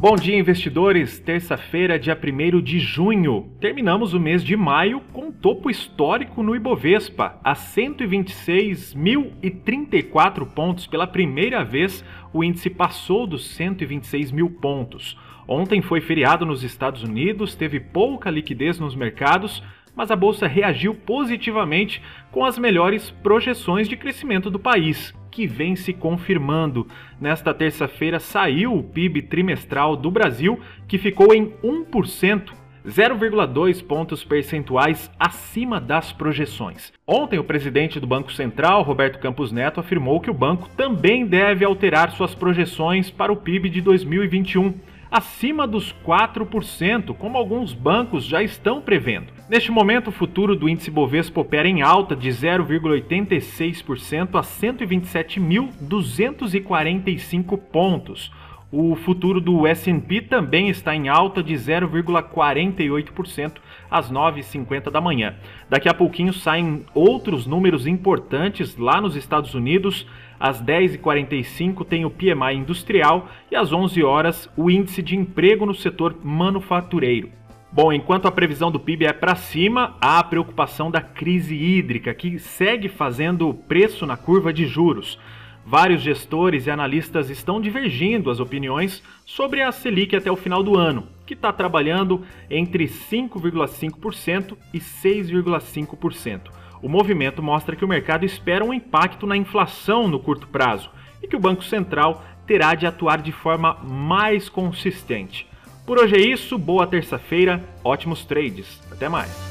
Bom dia, investidores. Terça-feira, dia 1 de junho. Terminamos o mês de maio com topo histórico no Ibovespa, a 126.034 pontos. Pela primeira vez, o índice passou dos 126 mil pontos. Ontem foi feriado nos Estados Unidos, teve pouca liquidez nos mercados, mas a bolsa reagiu positivamente com as melhores projeções de crescimento do país que vem se confirmando. Nesta terça-feira saiu o PIB trimestral do Brasil, que ficou em 1%. 0,2 pontos percentuais acima das projeções. Ontem, o presidente do Banco Central, Roberto Campos Neto, afirmou que o banco também deve alterar suas projeções para o PIB de 2021 acima dos 4%, como alguns bancos já estão prevendo. Neste momento, o futuro do índice Bovespa opera em alta de 0,86% a 127.245 pontos. O futuro do S&P também está em alta de 0,48% às 9h50 da manhã. Daqui a pouquinho saem outros números importantes lá nos Estados Unidos. Às 10h45 tem o PMI industrial e às 11 horas o índice de emprego no setor manufatureiro. Bom, enquanto a previsão do PIB é para cima, há a preocupação da crise hídrica, que segue fazendo preço na curva de juros. Vários gestores e analistas estão divergindo as opiniões sobre a Selic até o final do ano, que está trabalhando entre 5,5% e 6,5%. O movimento mostra que o mercado espera um impacto na inflação no curto prazo e que o Banco Central terá de atuar de forma mais consistente. Por hoje é isso, boa terça-feira, ótimos trades. Até mais.